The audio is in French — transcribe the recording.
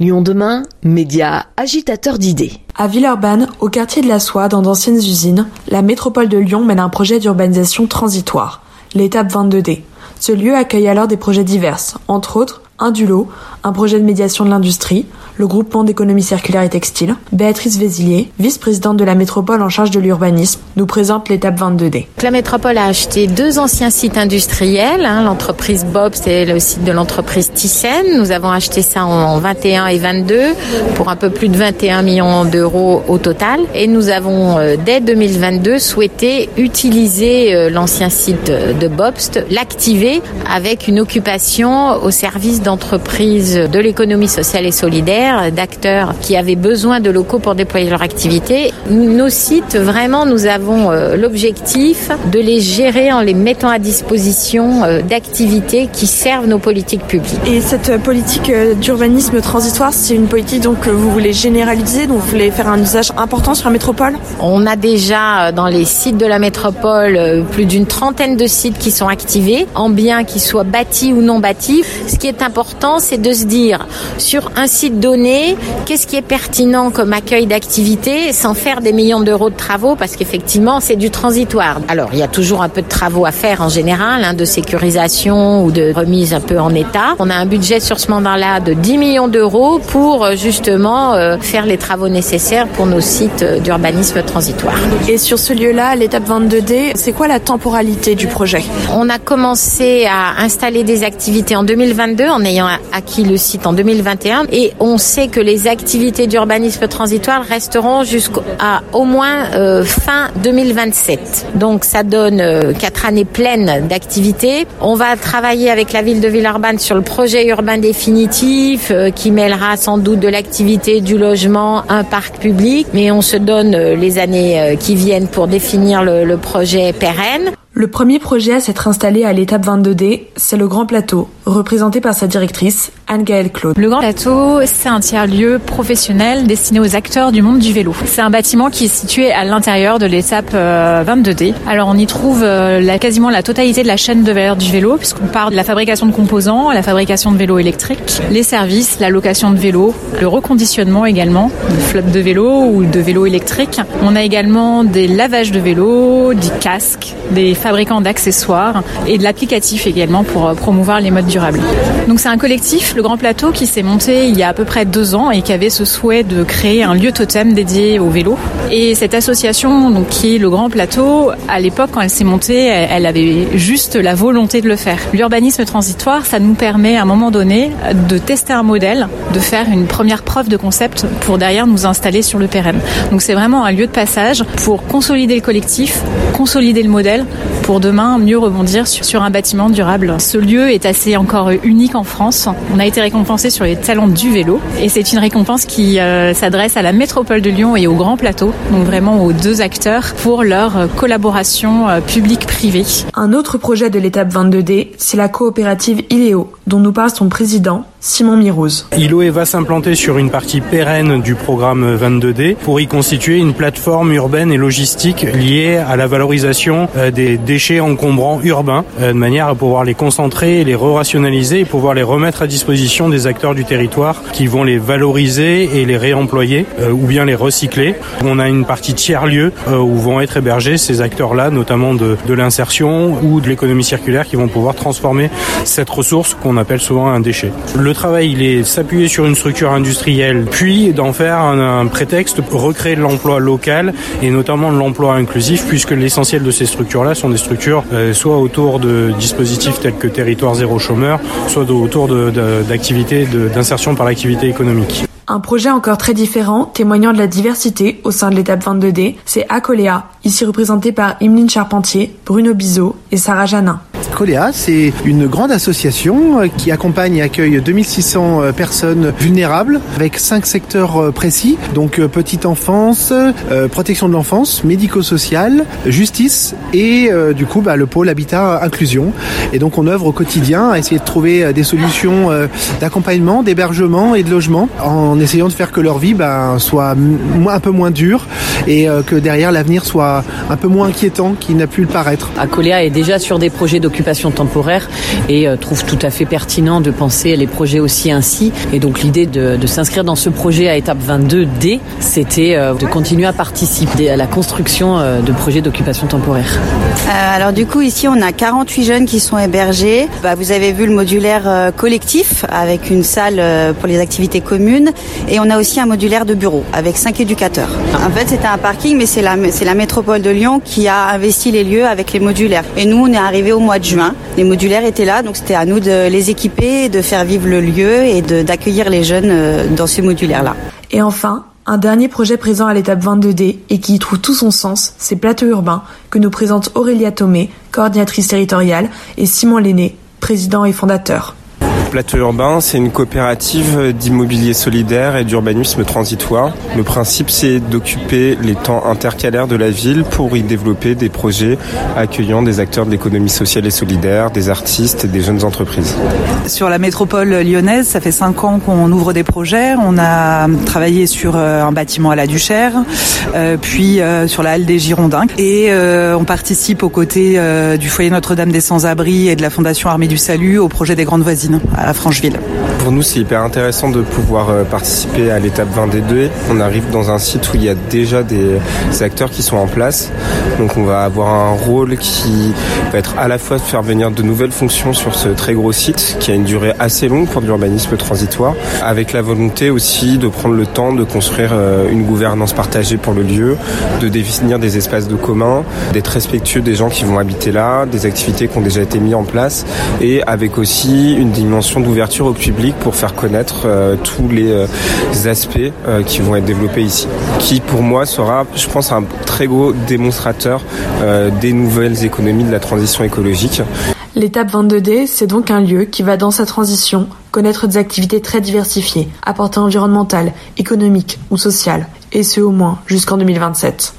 Lyon demain, média agitateur d'idées. À Villeurbanne, au quartier de la Soie, dans d'anciennes usines, la métropole de Lyon mène un projet d'urbanisation transitoire, l'étape 22D. Ce lieu accueille alors des projets divers, entre autres un Dulo, un projet de médiation de l'industrie, le groupement d'économie circulaire et textile. Béatrice Vézilier, vice-présidente de la métropole en charge de l'urbanisme, nous présente l'étape 22D. La métropole a acheté deux anciens sites industriels, hein, l'entreprise Bob, c'est le site de l'entreprise Thyssen. Nous avons acheté ça en 21 et 22 pour un peu plus de 21 millions d'euros au total. Et nous avons, euh, dès 2022, souhaité utiliser euh, l'ancien site de Bobst, l'activer avec une occupation au service d'entreprises de l'économie sociale et solidaire, d'acteurs qui avaient besoin de locaux pour déployer leur activité. Nos sites, vraiment, nous avons euh, l'objectif de les gérer en les mettant à disposition euh, d'activités qui servent nos politiques publiques. Et cette politique euh, d'urbanisme transitoire, c'est une politique donc que vous voulez généraliser, donc vous voulez faire un usage important sur la métropole? On a déjà dans les sites de la métropole plus d'une trentaine de sites qui sont activés, en biens qui soient bâtis ou non bâtis. Ce qui est important, c'est de se dire sur un site donné, qu'est-ce qui est pertinent comme accueil d'activité sans faire des millions d'euros de travaux? Parce qu'effectivement c'est du transitoire. Alors il y a toujours un peu de travaux à faire en général, hein, de sécurisation ou de remise un peu en état. On a un budget sur ce mandat-là de 10 millions d'euros pour euh, justement euh, faire les travaux nécessaires pour nos sites d'urbanisme transitoire. Et sur ce lieu-là, l'étape 22D, c'est quoi la temporalité du projet? On a commencé à installer des activités en 2022 en ayant acquis le site en 2021 et on sait que les activités d'urbanisme transitoire resteront jusqu'à au moins euh, fin 2027. Donc ça donne euh, quatre années pleines d'activités. On va travailler avec la ville de Villeurbanne sur le projet urbain définitif euh, qui mêlera sans doute de l'activité, du logement, un parc public, mais on se donne les années qui viennent pour définir le, le projet pérenne. Le premier projet à s'être installé à l'étape 22D, c'est le Grand Plateau, représenté par sa directrice, Anne-Gaëlle Claude. Le Grand Plateau, c'est un tiers-lieu professionnel destiné aux acteurs du monde du vélo. C'est un bâtiment qui est situé à l'intérieur de l'étape 22D. Euh, Alors on y trouve euh, la, quasiment la totalité de la chaîne de valeur du vélo, puisqu'on part de la fabrication de composants, la fabrication de vélos électriques, les services, la location de vélos, le reconditionnement également, de flotte de vélos ou de vélos électriques. On a également des lavages de vélos, des casques, des fabricants d'accessoires et de l'applicatif également pour euh, promouvoir les modes durables. Donc c'est un collectif, le Grand Plateau, qui s'est monté il y a à peu près deux ans et qui avait ce souhait de créer un lieu totem dédié au vélo. Et cette association, donc qui est le Grand Plateau, à l'époque quand elle s'est montée, elle avait juste la volonté de le faire. L'urbanisme transitoire, ça nous permet à un moment donné de tester un modèle, de faire une première preuve de concept pour derrière nous installer sur le pérenne. Donc c'est vraiment un lieu de passage pour consolider le collectif, consolider le modèle pour demain mieux rebondir sur, un bâtiment durable. Ce lieu est assez encore unique en France. On a été récompensé sur les talents du vélo et c'est une récompense qui euh, s'adresse à la métropole de Lyon et au Grand Plateau, donc vraiment aux deux acteurs pour leur collaboration euh, publique-privée. Un autre projet de l'étape 22D, c'est la coopérative ILEO, dont nous parle son président, Simon Mirouz. ILOE va s'implanter sur une partie pérenne du programme 22D pour y constituer une plateforme urbaine et logistique liée à la valorisation euh, des déchets encombrants urbains, euh, de manière à pouvoir les concentrer, les re-rationaliser et pouvoir les remettre à disposition des acteurs du territoire qui vont les valoriser et les réemployer euh, ou bien les recycler. On a une partie tiers-lieu où vont être hébergés ces acteurs-là, notamment de, de l'insertion ou de l'économie circulaire qui vont pouvoir transformer cette ressource qu'on appelle souvent un déchet. Le travail, il est s'appuyer sur une structure industrielle, puis d'en faire un, prétexte pour recréer de l'emploi local et notamment de l'emploi inclusif, puisque l'essentiel de ces structures-là sont des structures euh, soit autour de dispositifs tels que territoire zéro chômeur, soit autour d'activités d'insertion par l'activité économique. Un projet encore très différent, témoignant de la diversité au sein de l'étape 22D, c'est Acolea, ici représenté par Emeline Charpentier, Bruno Bizot et Sarah Janin. Coléa, c'est une grande association euh, qui accompagne et accueille 2600 euh, personnes vulnérables avec cinq secteurs euh, précis, donc petite enfance, protection de l'enfance, médico-social, justice et du coup bah, le pôle habitat inclusion. Et donc on œuvre au quotidien à essayer de trouver des solutions d'accompagnement, d'hébergement et de logement en essayant de faire que leur vie bah, soit un peu moins dure et que derrière l'avenir soit un peu moins inquiétant qu'il n'a pu le paraître. Acoléa est déjà sur des projets d'occupation temporaire et trouve tout à fait pertinent de penser les projets aussi ainsi. Et donc l'idée de, s'inscrire dans ce projet à étape 22D, c'était de continuer à participer à la construction de projets d'occupation temporaire. alors du coup ici on a 48 jeunes qui sont hébergés. Bah, vous avez vu le modulaire collectif avec une salle pour les activités communes et on a aussi un modulaire de bureau avec cinq éducateurs. En fait, c'était un parking, mais c'est la, la métropole de Lyon qui a investi les lieux avec les modulaires. Et nous, on est arrivé au mois de juin. Les modulaires étaient là, donc c'était à nous de les équiper, de faire vivre le lieu et d'accueillir les jeunes euh, dans ces modulaires-là. Et enfin, un dernier projet présent à l'étape 22D et qui y trouve tout son sens, c'est Plateau Urbain, que nous présente Aurélia Thomé, coordinatrice territoriale, et Simon Lenné, président et fondateur. Plateau Urbain, c'est une coopérative d'immobilier solidaire et d'urbanisme transitoire. Le principe, c'est d'occuper les temps intercalaires de la ville pour y développer des projets accueillant des acteurs de l'économie sociale et solidaire, des artistes et des jeunes entreprises. Sur la métropole lyonnaise, ça fait cinq ans qu'on ouvre des projets. On a travaillé sur euh, un bâtiment à la Duchère, euh, puis euh, sur la halle des Girondins. Et on participe aux côtés du foyer Notre-Dame des Sans-Abri et de la Fondation Armée du Salut au projet des Grandes Voisines Francheville. Pour nous, c'est hyper intéressant de pouvoir euh, participer à l'étape 20 des deux. On arrive dans un site où il y a déjà des acteurs qui sont en place. Donc on va avoir un rôle qui va être à la fois de faire venir de nouvelles fonctions sur ce très gros site qui a une durée assez longue pour l'urbanisme transitoire, avec la volonté aussi de prendre le temps de construire euh, une gouvernance partagée pour le lieu, de définir des espaces de commun, d'être respectueux des gens qui vont habiter là, des activités qui ont déjà été mises en place et avec aussi une dimension d'ouverture au public pour faire connaître euh, tous les euh, aspects euh, qui vont être développés ici. Qui pour moi sera, je pense, un très gros démonstrateur des nouvelles économies de la transition écologique. L'étape 22D, c'est donc un lieu qui va dans sa transition connaître des activités très diversifiées, à portée environnementale, économique ou sociale, et ce au moins jusqu'en 2027.